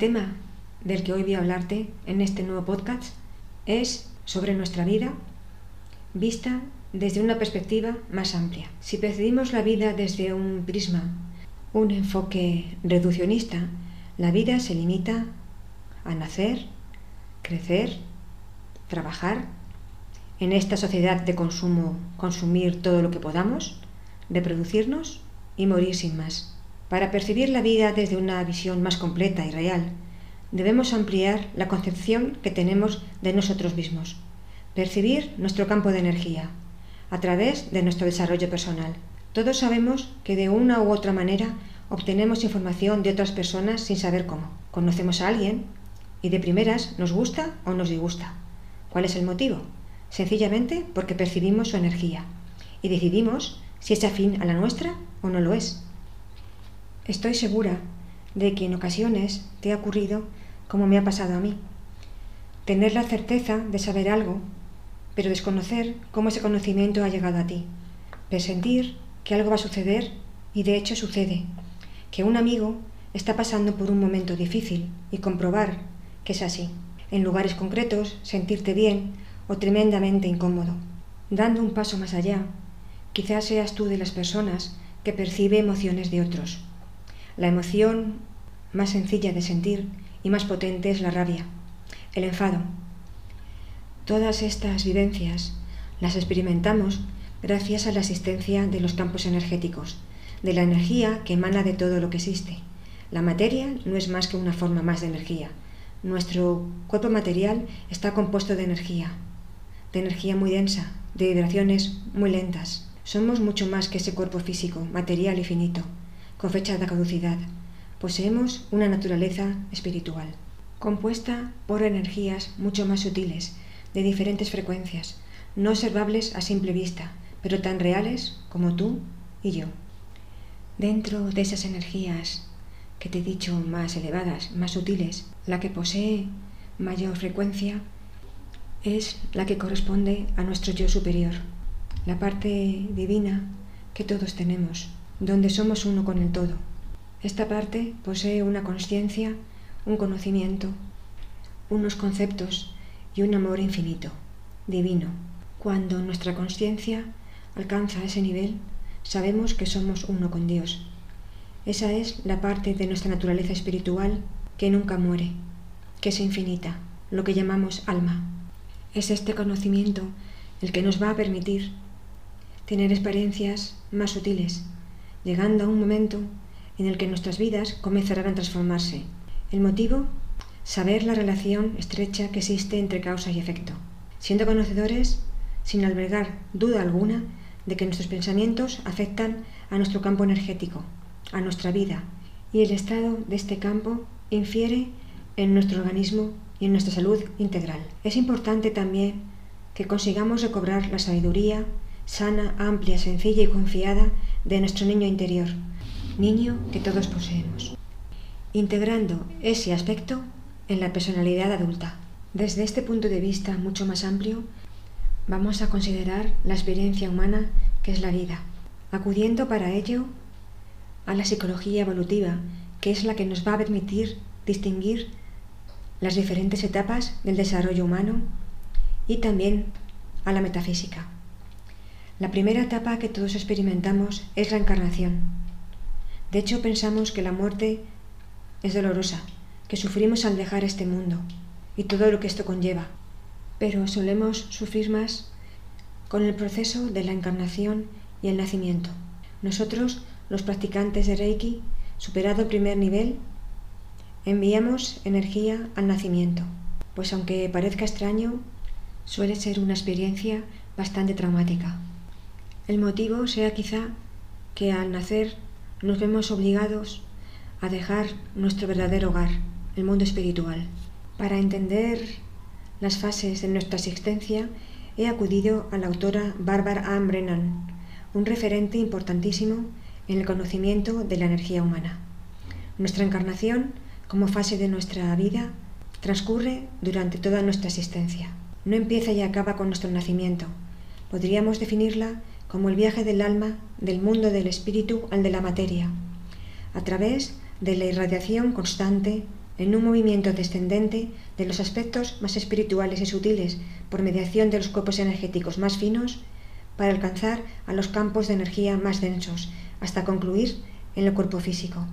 tema del que hoy voy a hablarte en este nuevo podcast es sobre nuestra vida vista desde una perspectiva más amplia. Si percibimos la vida desde un prisma, un enfoque reduccionista, la vida se limita a nacer, crecer, trabajar, en esta sociedad de consumo consumir todo lo que podamos, reproducirnos y morir sin más. Para percibir la vida desde una visión más completa y real, debemos ampliar la concepción que tenemos de nosotros mismos, percibir nuestro campo de energía, a través de nuestro desarrollo personal. Todos sabemos que de una u otra manera obtenemos información de otras personas sin saber cómo. Conocemos a alguien y de primeras nos gusta o nos disgusta. ¿Cuál es el motivo? Sencillamente porque percibimos su energía y decidimos si es afín a la nuestra o no lo es. Estoy segura de que en ocasiones te ha ocurrido como me ha pasado a mí. Tener la certeza de saber algo, pero desconocer cómo ese conocimiento ha llegado a ti. Presentir que algo va a suceder y de hecho sucede. Que un amigo está pasando por un momento difícil y comprobar que es así. En lugares concretos, sentirte bien o tremendamente incómodo. Dando un paso más allá, quizás seas tú de las personas que percibe emociones de otros. La emoción más sencilla de sentir y más potente es la rabia, el enfado. Todas estas vivencias las experimentamos gracias a la existencia de los campos energéticos, de la energía que emana de todo lo que existe. La materia no es más que una forma más de energía. Nuestro cuerpo material está compuesto de energía, de energía muy densa, de vibraciones muy lentas. Somos mucho más que ese cuerpo físico, material y finito, con fecha de caducidad poseemos una naturaleza espiritual, compuesta por energías mucho más sutiles, de diferentes frecuencias, no observables a simple vista, pero tan reales como tú y yo. Dentro de esas energías que te he dicho más elevadas, más sutiles, la que posee mayor frecuencia es la que corresponde a nuestro yo superior, la parte divina que todos tenemos, donde somos uno con el todo esta parte posee una conciencia, un conocimiento, unos conceptos y un amor infinito, divino. Cuando nuestra conciencia alcanza ese nivel, sabemos que somos uno con Dios. Esa es la parte de nuestra naturaleza espiritual que nunca muere, que es infinita, lo que llamamos alma. Es este conocimiento el que nos va a permitir tener experiencias más sutiles, llegando a un momento en el que nuestras vidas comenzarán a transformarse. El motivo, saber la relación estrecha que existe entre causa y efecto, siendo conocedores, sin albergar duda alguna, de que nuestros pensamientos afectan a nuestro campo energético, a nuestra vida, y el estado de este campo infiere en nuestro organismo y en nuestra salud integral. Es importante también que consigamos recobrar la sabiduría sana, amplia, sencilla y confiada de nuestro niño interior, niño que todos poseemos, integrando ese aspecto en la personalidad adulta. Desde este punto de vista mucho más amplio, vamos a considerar la experiencia humana que es la vida, acudiendo para ello a la psicología evolutiva, que es la que nos va a permitir distinguir las diferentes etapas del desarrollo humano y también a la metafísica. La primera etapa que todos experimentamos es la encarnación, de hecho, pensamos que la muerte es dolorosa, que sufrimos al dejar este mundo y todo lo que esto conlleva, pero solemos sufrir más con el proceso de la encarnación y el nacimiento. Nosotros, los practicantes de Reiki, superado el primer nivel, enviamos energía al nacimiento, pues aunque parezca extraño, suele ser una experiencia bastante traumática. El motivo sea quizá que al nacer nos vemos obligados a dejar nuestro verdadero hogar, el mundo espiritual. Para entender las fases de nuestra existencia, he acudido a la autora Barbara Ann Brennan, un referente importantísimo en el conocimiento de la energía humana. Nuestra encarnación, como fase de nuestra vida, transcurre durante toda nuestra existencia. No empieza y acaba con nuestro nacimiento. Podríamos definirla como el viaje del alma del mundo del espíritu al de la materia, a través de la irradiación constante, en un movimiento descendente de los aspectos más espirituales y sutiles por mediación de los cuerpos energéticos más finos para alcanzar a los campos de energía más densos hasta concluir en el cuerpo físico.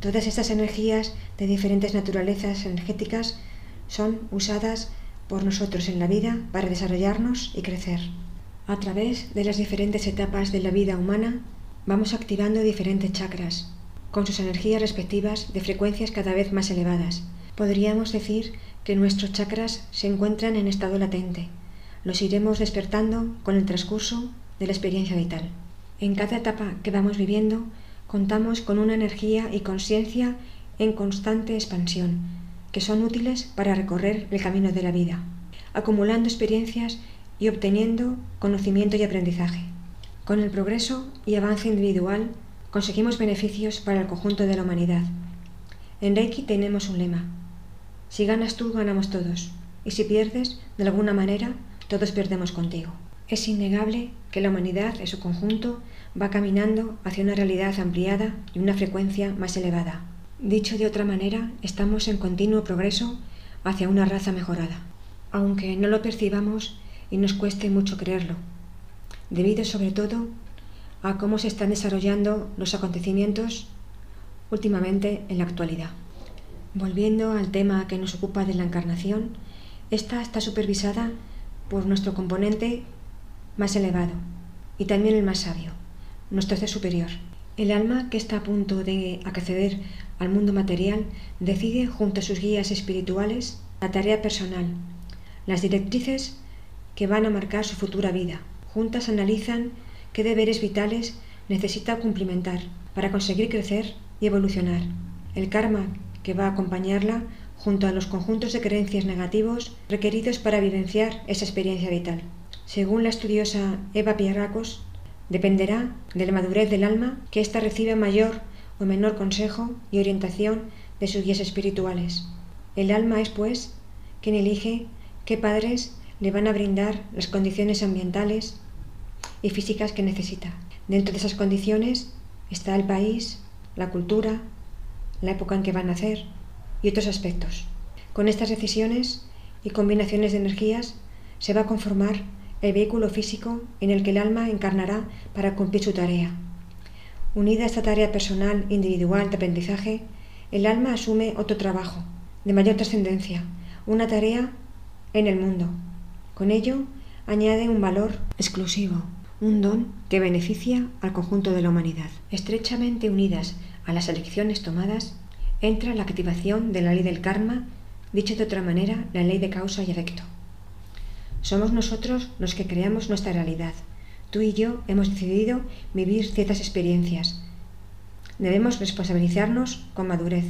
Todas estas energías de diferentes naturalezas energéticas son usadas por nosotros en la vida para desarrollarnos y crecer. A través de las diferentes etapas de la vida humana vamos activando diferentes chakras, con sus energías respectivas de frecuencias cada vez más elevadas. Podríamos decir que nuestros chakras se encuentran en estado latente. Los iremos despertando con el transcurso de la experiencia vital. En cada etapa que vamos viviendo, contamos con una energía y conciencia en constante expansión, que son útiles para recorrer el camino de la vida, acumulando experiencias y obteniendo conocimiento y aprendizaje. Con el progreso y avance individual conseguimos beneficios para el conjunto de la humanidad. En Reiki tenemos un lema. Si ganas tú, ganamos todos. Y si pierdes, de alguna manera, todos perdemos contigo. Es innegable que la humanidad en su conjunto va caminando hacia una realidad ampliada y una frecuencia más elevada. Dicho de otra manera, estamos en continuo progreso hacia una raza mejorada, aunque no lo percibamos y nos cueste mucho creerlo, debido sobre todo a cómo se están desarrollando los acontecimientos últimamente en la actualidad. Volviendo al tema que nos ocupa de la encarnación, esta está supervisada por nuestro componente más elevado y también el más sabio, nuestro ser superior. El alma que está a punto de acceder al mundo material decide junto a sus guías espirituales la tarea personal, las directrices que van a marcar su futura vida. Juntas analizan qué deberes vitales necesita cumplimentar para conseguir crecer y evolucionar. El karma que va a acompañarla junto a los conjuntos de creencias negativos requeridos para vivenciar esa experiencia vital. Según la estudiosa Eva Pierracos, dependerá de la madurez del alma que ésta reciba mayor o menor consejo y orientación de sus guías espirituales. El alma es, pues, quien elige qué padres le van a brindar las condiciones ambientales y físicas que necesita. Dentro de esas condiciones está el país, la cultura, la época en que va a nacer y otros aspectos. Con estas decisiones y combinaciones de energías se va a conformar el vehículo físico en el que el alma encarnará para cumplir su tarea. Unida a esta tarea personal individual de aprendizaje, el alma asume otro trabajo, de mayor trascendencia, una tarea en el mundo. Con ello, añade un valor exclusivo, un don que beneficia al conjunto de la humanidad. Estrechamente unidas a las elecciones tomadas, entra la activación de la ley del karma, dicho de otra manera, la ley de causa y efecto. Somos nosotros los que creamos nuestra realidad. Tú y yo hemos decidido vivir ciertas experiencias. Debemos responsabilizarnos con madurez.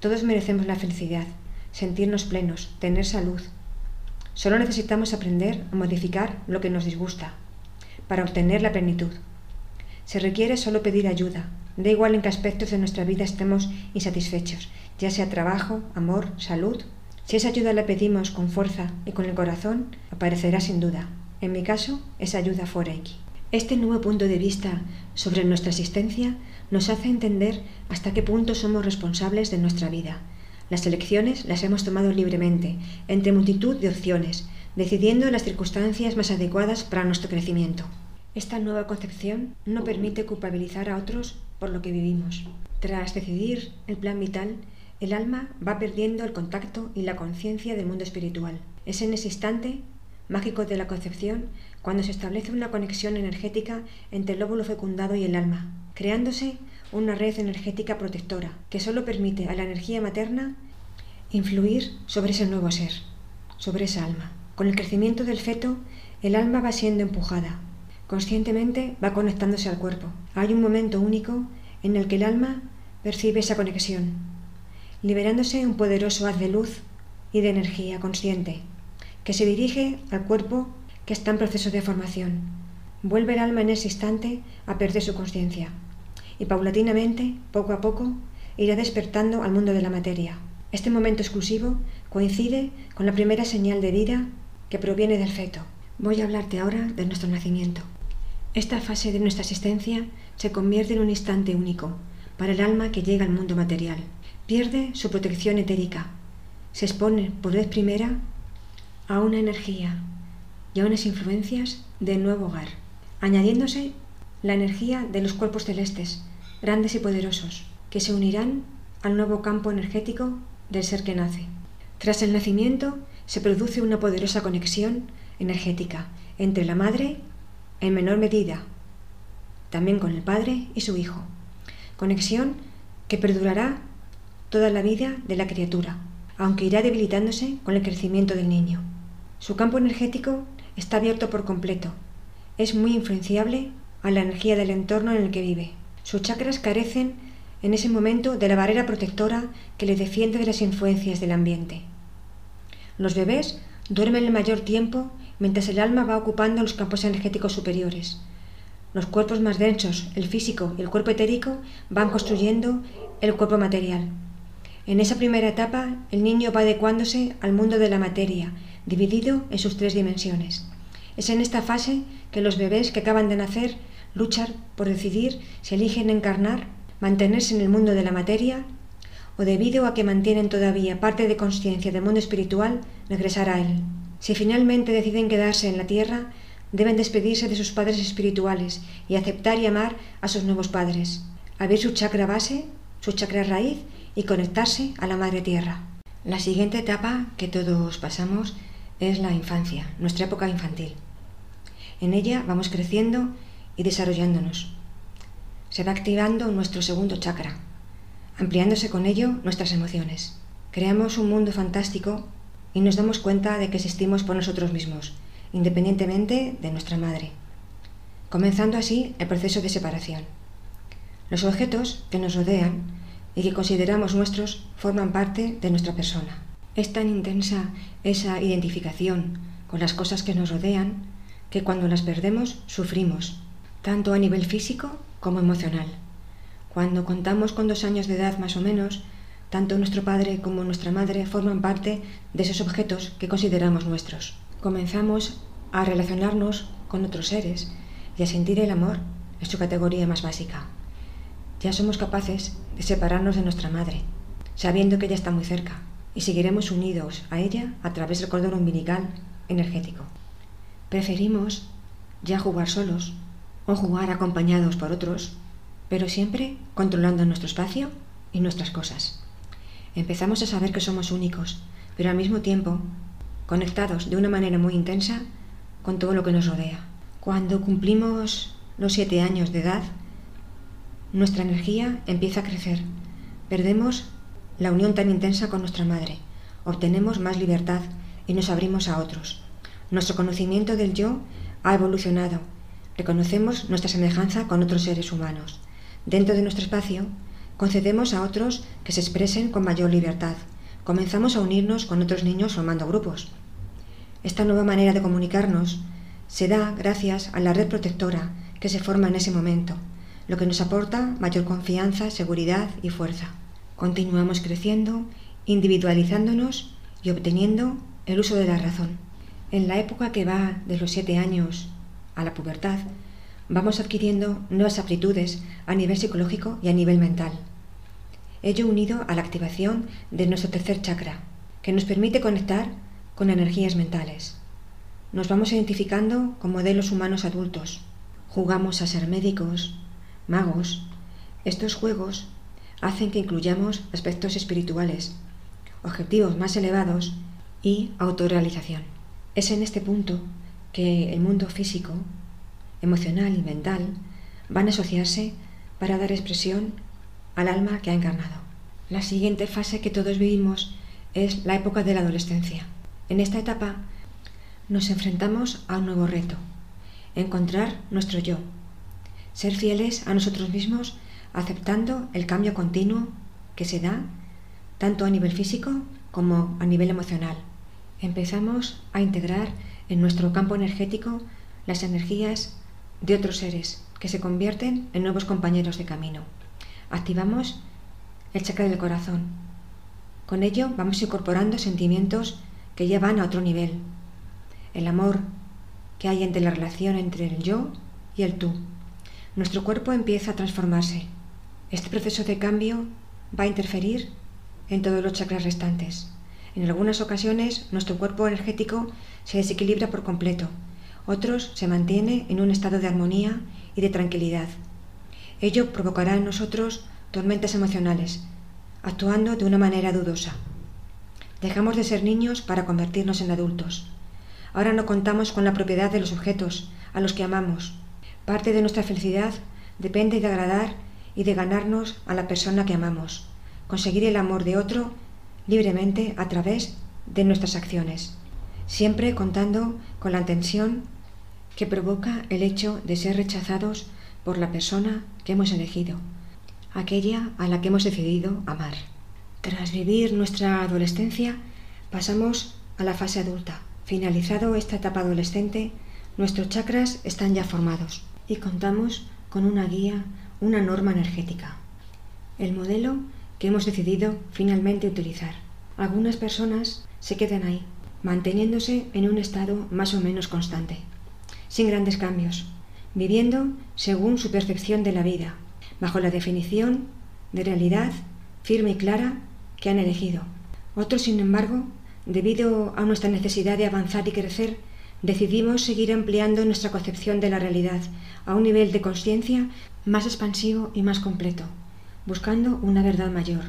Todos merecemos la felicidad, sentirnos plenos, tener salud. Solo necesitamos aprender a modificar lo que nos disgusta, para obtener la plenitud. Se requiere solo pedir ayuda, da igual en qué aspectos de nuestra vida estemos insatisfechos, ya sea trabajo, amor, salud. Si esa ayuda la pedimos con fuerza y con el corazón, aparecerá sin duda. En mi caso, esa ayuda fue Reiki. Este nuevo punto de vista sobre nuestra existencia nos hace entender hasta qué punto somos responsables de nuestra vida. Las elecciones las hemos tomado libremente, entre multitud de opciones, decidiendo las circunstancias más adecuadas para nuestro crecimiento. Esta nueva concepción no permite culpabilizar a otros por lo que vivimos. Tras decidir el plan vital, el alma va perdiendo el contacto y la conciencia del mundo espiritual. Es en ese instante mágico de la concepción cuando se establece una conexión energética entre el lóbulo fecundado y el alma, creándose una red energética protectora que solo permite a la energía materna influir sobre ese nuevo ser, sobre esa alma. Con el crecimiento del feto, el alma va siendo empujada. Conscientemente va conectándose al cuerpo. Hay un momento único en el que el alma percibe esa conexión, liberándose un poderoso haz de luz y de energía consciente, que se dirige al cuerpo que está en proceso de formación. Vuelve el alma en ese instante a perder su conciencia y paulatinamente, poco a poco, irá despertando al mundo de la materia. Este momento exclusivo coincide con la primera señal de vida que proviene del feto. Voy a hablarte ahora de nuestro nacimiento. Esta fase de nuestra existencia se convierte en un instante único para el alma que llega al mundo material. pierde su protección etérica, se expone por vez primera a una energía y a unas influencias del nuevo hogar, añadiéndose la energía de los cuerpos celestes, grandes y poderosos, que se unirán al nuevo campo energético del ser que nace. Tras el nacimiento se produce una poderosa conexión energética entre la madre, en menor medida, también con el padre y su hijo. Conexión que perdurará toda la vida de la criatura, aunque irá debilitándose con el crecimiento del niño. Su campo energético está abierto por completo. Es muy influenciable a la energía del entorno en el que vive. Sus chakras carecen en ese momento de la barrera protectora que le defiende de las influencias del ambiente. Los bebés duermen el mayor tiempo mientras el alma va ocupando los campos energéticos superiores. Los cuerpos más densos, el físico y el cuerpo etérico, van construyendo el cuerpo material. En esa primera etapa, el niño va adecuándose al mundo de la materia, dividido en sus tres dimensiones. Es en esta fase que los bebés que acaban de nacer luchan por decidir si eligen encarnar, mantenerse en el mundo de la materia o debido a que mantienen todavía parte de conciencia del mundo espiritual, regresar a él. Si finalmente deciden quedarse en la tierra, deben despedirse de sus padres espirituales y aceptar y amar a sus nuevos padres, abrir su chakra base, su chakra raíz y conectarse a la madre tierra. La siguiente etapa que todos pasamos es la infancia, nuestra época infantil. En ella vamos creciendo y desarrollándonos. Se va activando nuestro segundo chakra, ampliándose con ello nuestras emociones. Creamos un mundo fantástico y nos damos cuenta de que existimos por nosotros mismos, independientemente de nuestra madre, comenzando así el proceso de separación. Los objetos que nos rodean y que consideramos nuestros forman parte de nuestra persona. Es tan intensa esa identificación con las cosas que nos rodean que cuando las perdemos sufrimos, tanto a nivel físico como emocional. Cuando contamos con dos años de edad más o menos, tanto nuestro padre como nuestra madre forman parte de esos objetos que consideramos nuestros. Comenzamos a relacionarnos con otros seres y a sentir el amor en su categoría más básica. Ya somos capaces de separarnos de nuestra madre, sabiendo que ella está muy cerca, y seguiremos unidos a ella a través del cordón umbilical energético. Preferimos ya jugar solos o jugar acompañados por otros pero siempre controlando nuestro espacio y nuestras cosas. Empezamos a saber que somos únicos, pero al mismo tiempo conectados de una manera muy intensa con todo lo que nos rodea. Cuando cumplimos los siete años de edad, nuestra energía empieza a crecer. Perdemos la unión tan intensa con nuestra madre, obtenemos más libertad y nos abrimos a otros. Nuestro conocimiento del yo ha evolucionado. Reconocemos nuestra semejanza con otros seres humanos. Dentro de nuestro espacio, concedemos a otros que se expresen con mayor libertad. Comenzamos a unirnos con otros niños formando grupos. Esta nueva manera de comunicarnos se da gracias a la red protectora que se forma en ese momento, lo que nos aporta mayor confianza, seguridad y fuerza. Continuamos creciendo, individualizándonos y obteniendo el uso de la razón. En la época que va de los siete años a la pubertad, vamos adquiriendo nuevas aptitudes a nivel psicológico y a nivel mental. Ello unido a la activación de nuestro tercer chakra, que nos permite conectar con energías mentales. Nos vamos identificando con modelos humanos adultos. Jugamos a ser médicos, magos. Estos juegos hacen que incluyamos aspectos espirituales, objetivos más elevados y autorrealización. Es en este punto que el mundo físico emocional y mental van a asociarse para dar expresión al alma que ha encarnado. La siguiente fase que todos vivimos es la época de la adolescencia. En esta etapa nos enfrentamos a un nuevo reto, encontrar nuestro yo, ser fieles a nosotros mismos aceptando el cambio continuo que se da tanto a nivel físico como a nivel emocional. Empezamos a integrar en nuestro campo energético las energías de otros seres que se convierten en nuevos compañeros de camino. Activamos el chakra del corazón. Con ello vamos incorporando sentimientos que ya van a otro nivel. El amor que hay entre la relación entre el yo y el tú. Nuestro cuerpo empieza a transformarse. Este proceso de cambio va a interferir en todos los chakras restantes. En algunas ocasiones nuestro cuerpo energético se desequilibra por completo, otros se mantiene en un estado de armonía y de tranquilidad. Ello provocará en nosotros tormentas emocionales, actuando de una manera dudosa. Dejamos de ser niños para convertirnos en adultos. Ahora no contamos con la propiedad de los objetos a los que amamos. Parte de nuestra felicidad depende de agradar y de ganarnos a la persona que amamos, conseguir el amor de otro libremente a través de nuestras acciones, siempre contando con la tensión que provoca el hecho de ser rechazados por la persona que hemos elegido, aquella a la que hemos decidido amar. Tras vivir nuestra adolescencia, pasamos a la fase adulta. Finalizado esta etapa adolescente, nuestros chakras están ya formados y contamos con una guía, una norma energética. El modelo que hemos decidido finalmente utilizar. Algunas personas se quedan ahí, manteniéndose en un estado más o menos constante, sin grandes cambios, viviendo según su percepción de la vida, bajo la definición de realidad firme y clara que han elegido. Otros, sin embargo, debido a nuestra necesidad de avanzar y crecer, decidimos seguir ampliando nuestra concepción de la realidad a un nivel de conciencia más expansivo y más completo buscando una verdad mayor,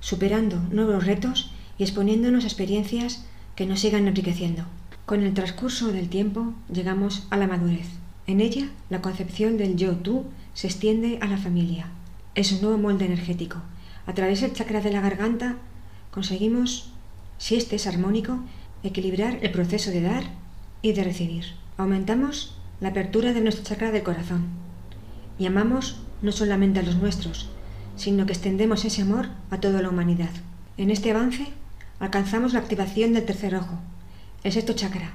superando nuevos retos y exponiéndonos a experiencias que nos sigan enriqueciendo. Con el transcurso del tiempo llegamos a la madurez. En ella, la concepción del yo-tú se extiende a la familia. Es un nuevo molde energético. A través del chakra de la garganta conseguimos, si este es armónico, equilibrar el proceso de dar y de recibir. Aumentamos la apertura de nuestro chakra del corazón y amamos no solamente a los nuestros, sino que extendemos ese amor a toda la humanidad. En este avance alcanzamos la activación del tercer ojo, el sexto chakra,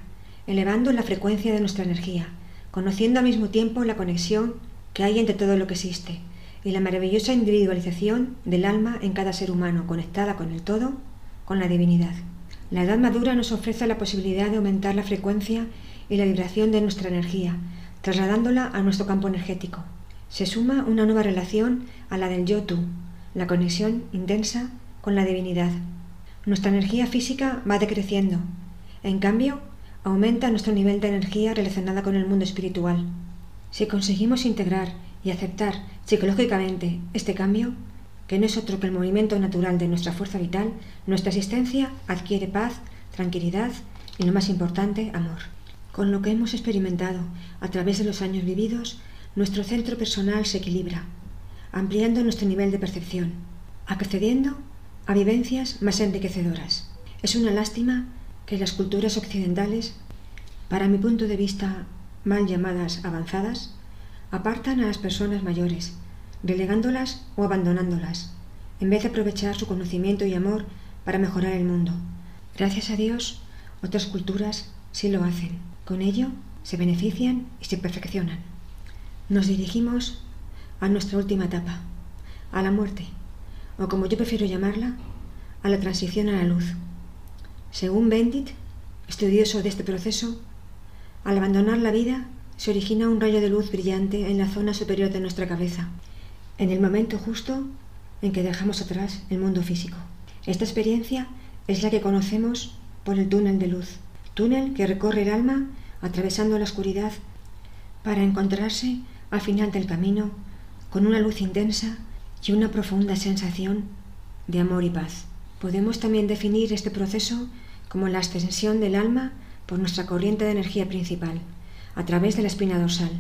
elevando la frecuencia de nuestra energía, conociendo al mismo tiempo la conexión que hay entre todo lo que existe y la maravillosa individualización del alma en cada ser humano conectada con el todo, con la divinidad. La edad madura nos ofrece la posibilidad de aumentar la frecuencia y la vibración de nuestra energía, trasladándola a nuestro campo energético. Se suma una nueva relación a la del yo-tú, la conexión intensa con la divinidad. Nuestra energía física va decreciendo. En cambio, aumenta nuestro nivel de energía relacionada con el mundo espiritual. Si conseguimos integrar y aceptar psicológicamente este cambio, que no es otro que el movimiento natural de nuestra fuerza vital, nuestra existencia adquiere paz, tranquilidad y, lo más importante, amor. Con lo que hemos experimentado a través de los años vividos, nuestro centro personal se equilibra, ampliando nuestro nivel de percepción, accediendo a vivencias más enriquecedoras. Es una lástima que las culturas occidentales, para mi punto de vista mal llamadas avanzadas, apartan a las personas mayores, relegándolas o abandonándolas, en vez de aprovechar su conocimiento y amor para mejorar el mundo. Gracias a Dios, otras culturas sí lo hacen. Con ello se benefician y se perfeccionan. Nos dirigimos a nuestra última etapa, a la muerte, o como yo prefiero llamarla, a la transición a la luz. Según Bendit, estudioso de este proceso, al abandonar la vida se origina un rayo de luz brillante en la zona superior de nuestra cabeza, en el momento justo en que dejamos atrás el mundo físico. Esta experiencia es la que conocemos por el túnel de luz, túnel que recorre el alma atravesando la oscuridad para encontrarse al final del camino con una luz intensa y una profunda sensación de amor y paz. Podemos también definir este proceso como la ascensión del alma por nuestra corriente de energía principal, a través de la espina dorsal,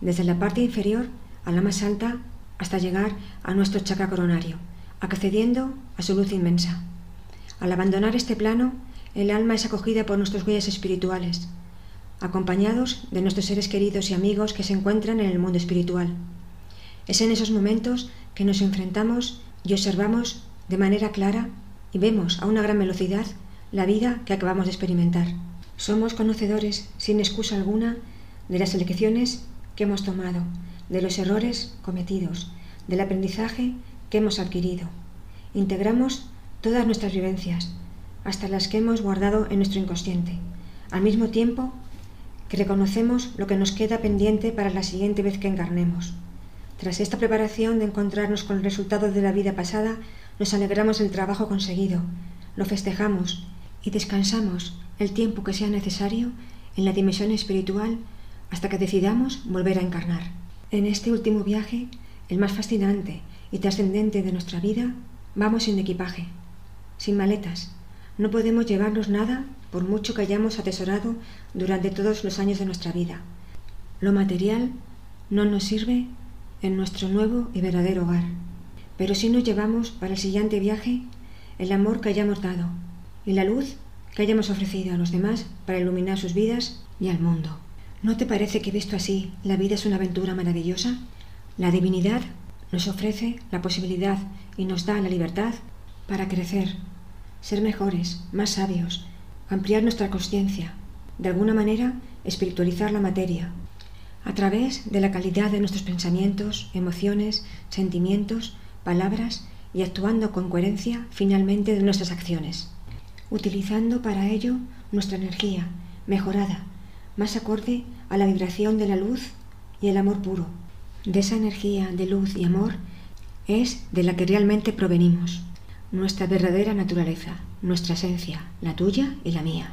desde la parte inferior a la más alta hasta llegar a nuestro chakra coronario, accediendo a su luz inmensa. Al abandonar este plano, el alma es acogida por nuestros guías espirituales, acompañados de nuestros seres queridos y amigos que se encuentran en el mundo espiritual. Es en esos momentos que nos enfrentamos y observamos de manera clara y vemos a una gran velocidad la vida que acabamos de experimentar. Somos conocedores, sin excusa alguna, de las elecciones que hemos tomado, de los errores cometidos, del aprendizaje que hemos adquirido. Integramos todas nuestras vivencias, hasta las que hemos guardado en nuestro inconsciente. Al mismo tiempo, que reconocemos lo que nos queda pendiente para la siguiente vez que encarnemos. Tras esta preparación de encontrarnos con el resultado de la vida pasada, nos alegramos del trabajo conseguido, lo festejamos y descansamos el tiempo que sea necesario en la dimensión espiritual hasta que decidamos volver a encarnar. En este último viaje, el más fascinante y trascendente de nuestra vida, vamos sin equipaje, sin maletas. No podemos llevarnos nada por mucho que hayamos atesorado durante todos los años de nuestra vida. Lo material no nos sirve en nuestro nuevo y verdadero hogar, pero sí nos llevamos para el siguiente viaje el amor que hayamos dado y la luz que hayamos ofrecido a los demás para iluminar sus vidas y al mundo. ¿No te parece que visto así la vida es una aventura maravillosa? La divinidad nos ofrece la posibilidad y nos da la libertad para crecer, ser mejores, más sabios, ampliar nuestra conciencia, de alguna manera espiritualizar la materia, a través de la calidad de nuestros pensamientos, emociones, sentimientos, palabras y actuando con coherencia finalmente de nuestras acciones, utilizando para ello nuestra energía mejorada, más acorde a la vibración de la luz y el amor puro. De esa energía de luz y amor es de la que realmente provenimos, nuestra verdadera naturaleza, nuestra esencia, la tuya y la mía.